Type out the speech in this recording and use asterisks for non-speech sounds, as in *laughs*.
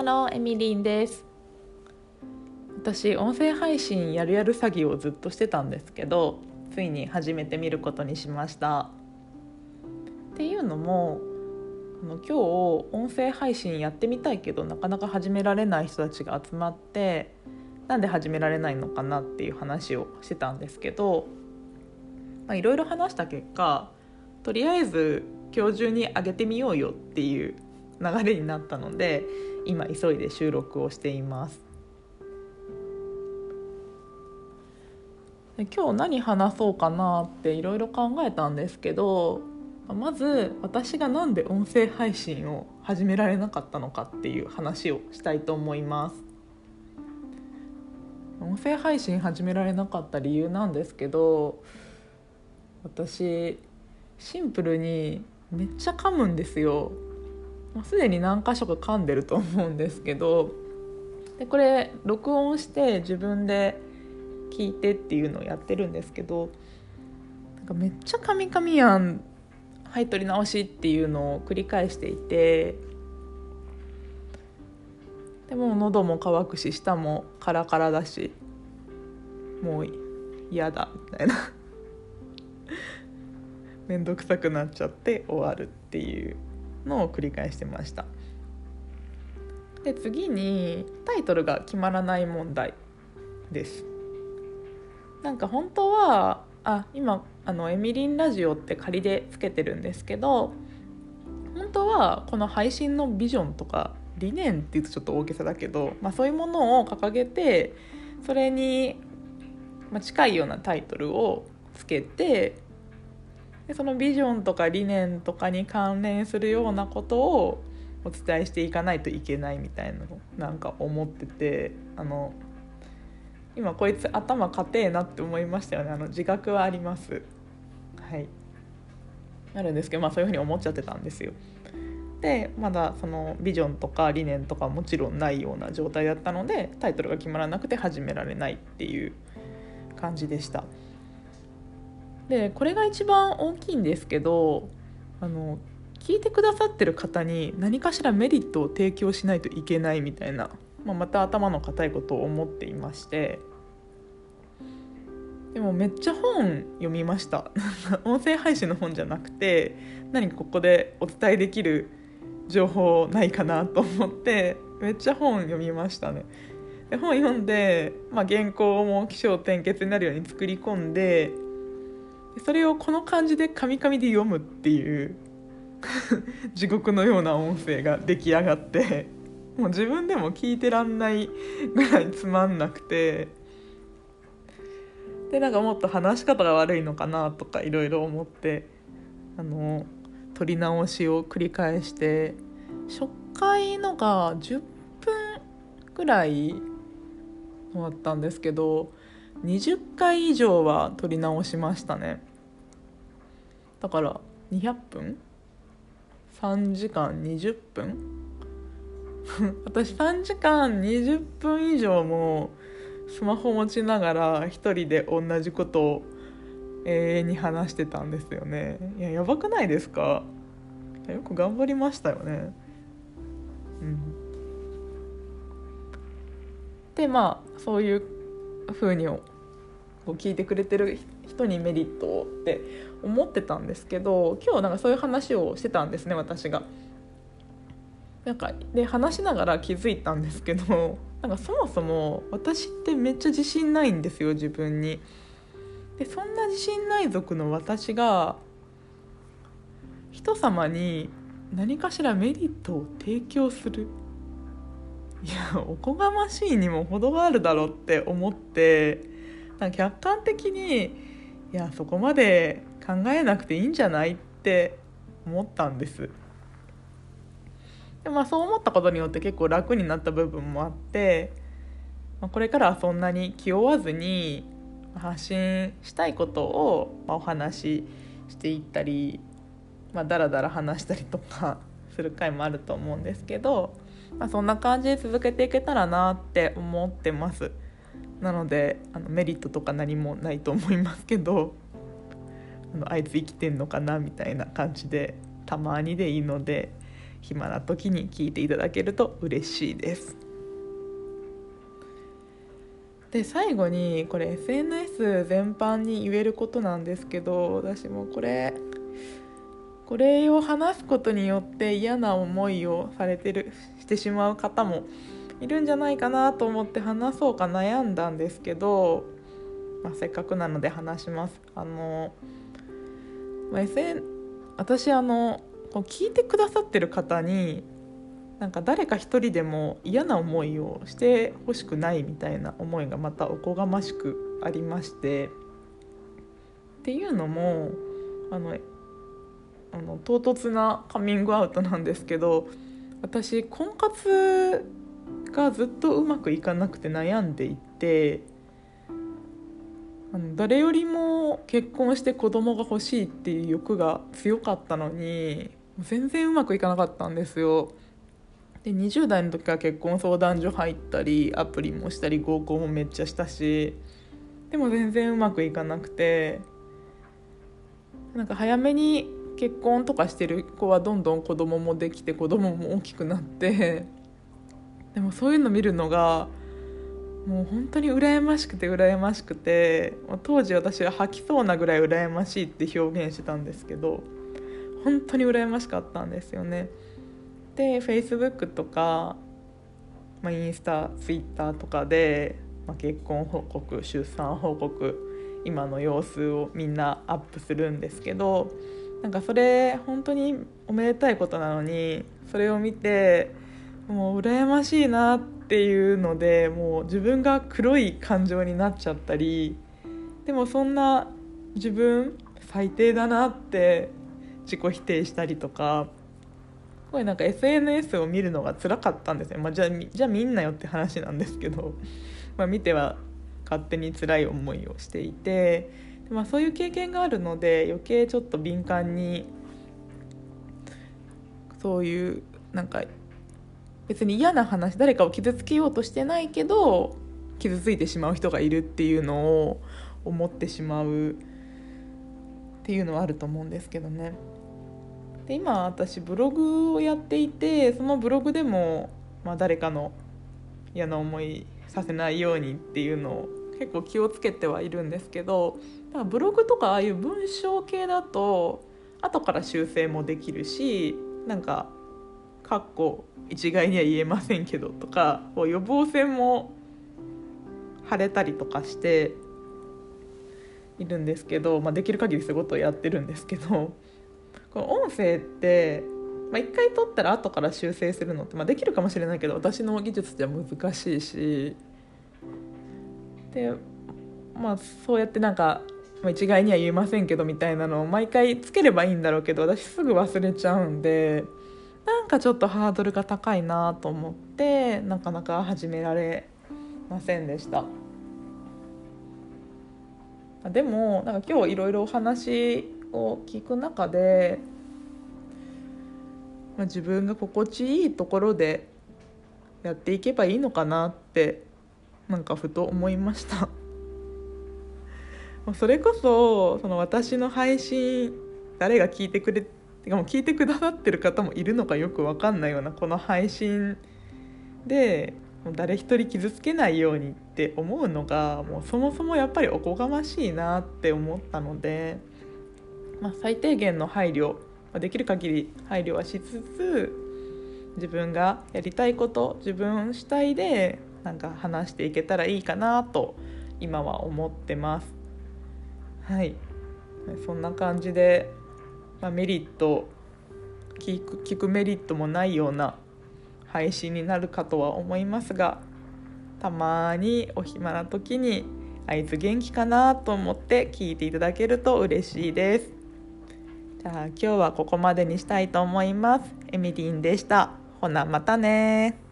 ハローエミリンです。私音声配信やるやる詐欺をずっとしてたんですけどついに始めてみることにしました。っていうのも今日音声配信やってみたいけどなかなか始められない人たちが集まってなんで始められないのかなっていう話をしてたんですけどいろいろ話した結果とりあえず今日中に上げてみようよっていう流れになったので今急いで収録をしています。今日何話そうかなっていろいろ考えたんですけどまず私が何で音声配信を始められなかったのかっていう話をしたいと思います。音声配信始められなかった理由なんですけど私シンプルにめっちゃ噛むんですよ。もうすでに何箇所か噛んでると思うんですけどでこれ録音して自分で聞いてっていうのをやってるんですけどなんかめっちゃ噛み噛みやんはい取り直しっていうのを繰り返していてでも喉も渇くし舌もカラカラだしもう嫌だみたいな。*laughs* 面倒くさくなっちゃって終わるっていう。のを繰り返してました。で次にタイトルが決まらない問題です。なんか本当はあ今あのエミリンラジオって仮でつけてるんですけど本当はこの配信のビジョンとか理念って言うとちょっと大げさだけど、まあ、そういうものを掲げてそれに近いようなタイトルをつけてでそのビジョンとか理念とかに関連するようなことをお伝えしていかないといけないみたいなのなんか思っててあの今こいつ頭硬えなって思いましたよね。あの自覚はあります。はい。あるんですけどまあそういうふうに思っちゃってたんですよ。でまだそのビジョンとか理念とかもちろんないような状態だったのでタイトルが決まらなくて始められないっていう感じでした。でこれが一番大きいんですけどあの聞いてくださってる方に何かしらメリットを提供しないといけないみたいな、まあ、また頭の固いことを思っていまして。でもめっちゃ本読みました。*laughs* 音声配信の本じゃなくて何かここでお伝えできる情報ないかなと思ってめっちゃ本読みましたね。で本読んで、まあ、原稿も起承転結になるように作り込んでそれをこの感じでカミカミで読むっていう *laughs* 地獄のような音声が出来上がってもう自分でも聞いてらんないぐらいつまんなくてでなんかもっと話し方が悪いのかなとかいろいろ思ってあの撮り直しを繰り返して初回のが10分ぐらい終わったんですけど20回以上は撮り直しましたね。だから200分3時間20分私3時間20分以上もスマホ持ちながら一人で同じことを永遠に話してたんですよね。いややばくないですか？よく頑張りましたよね。うん。でまあそういう風にこう聞いてくれてる人にメリットをって思ってたんですけど今日なんかそういう話をしてたんですね私が。なんかで話しながら気づいたんですけど *laughs* なんかそもそも私ってめっちゃ自信ないんですよ自分に。でそんな自信ない族の私が人様に何かしらメリットを提供するいやおこがましいにも程があるだろうって思ってなんか客観的にいやそこまで考えなくていいんじゃないって思ったんです。でまあそう思ったことによって結構楽になった部分もあって、まあ、これからはそんなに気負わずに発信したいことを、お話ししていったり、まあ、だらだら話したりとかする回もあると思うんですけど、まあ、そんな感じで続けていけたらなって思ってます。なのであのメリットとか何もないと思いますけどあのあいつ生きてんのかなみたいな感じでたまにでいいので暇な時に聞いていただけると嬉しいです。で最後にこれ SNS 全般に言えることなんですけど私もこれこれを話すことによって嫌な思いをされてるしてしまう方もいるんじゃないかなと思って話そうか悩んだんですけど、まあ、せっかくなので話します。あの、まあ、SN 私あの聞いてくださってる方になんか誰か一人でも嫌な思いをしてほしくないみたいな思いがまたおこがましくありましてっていうのもあのあの唐突なカミングアウトなんですけど私婚活がずっとうまくいかなくて悩んでいてあの誰よりも結婚して子供が欲しいっていう欲が強かったのに全然うまくいかなかったんですよ。で20代の時から結婚相談所入ったりアプリもしたり合コンもめっちゃしたしでも全然うまくいかなくてなんか早めに結婚とかしてる子はどんどん子供もできて子供も大きくなって *laughs* でもそういうの見るのがもう本当に羨ましくて羨ましくて当時私は吐きそうなぐらい羨ましいって表現してたんですけど本当に羨ましかったんですよね。で Facebook とか、まあ、インスタ Twitter とかで、まあ、結婚報告出産報告今の様子をみんなアップするんですけどなんかそれ本当におめでたいことなのにそれを見てもう羨ましいなっていうのでもう自分が黒い感情になっちゃったりでもそんな自分最低だなって自己否定したりとかすごいなんか SNS を見るのが辛かったんですね、まあ、じゃあじゃあ見んなよって話なんですけど、まあ、見ては勝手に辛い思いをしていて、まあ、そういう経験があるので余計ちょっと敏感にそういうなんか別に嫌な話誰かを傷つけようとしてないけど傷ついてしまう人がいるっていうのを思ってしまうっていうのはあると思うんですけどね。で今私ブログをやっていてそのブログでも、まあ、誰かの嫌な思いさせないようにっていうのを結構気をつけてはいるんですけどだからブログとかああいう文章系だと後から修正もできるしなんか「かっこ一概には言えませんけど」とかこう予防線も貼れたりとかしているんですけど、まあ、できる限りそういうことをやってるんですけどこの音声って、まあ、1回撮ったら後から修正するのって、まあ、できるかもしれないけど私の技術じゃ難しいしでまあそうやってなんか、まあ、一概には言えませんけどみたいなのを毎回つければいいんだろうけど私すぐ忘れちゃうんでなんかちょっとハードルが高いなと思ってなかなか始められませんでした。でもなんか今日いろいろお話を聞く中で、まあ、自分が心地いいところでやっていけばいいのかなってなんかふと思いました。*laughs* それこそその私の配信誰が聞いてくれてかも聞いてくださってる方もいるのかよく分かんないようなこの配信で誰一人傷つけないようにって思うのがもうそもそもやっぱりおこがましいなって思ったのでまあ、最低限の配慮できる限り配慮はしつつ自分がやりたいこと自分主体でなんか話していけたらいいかなと今は思ってます。はいそんな感じで、まあ、メリット聞く聞くメリットもないような配信になるかとは思いますがたまにお暇な時にあいつ元気かなと思って聞いていただけると嬉しいです。じゃあ今日はここまでにしたいと思います。エミリンでした。ほなまたね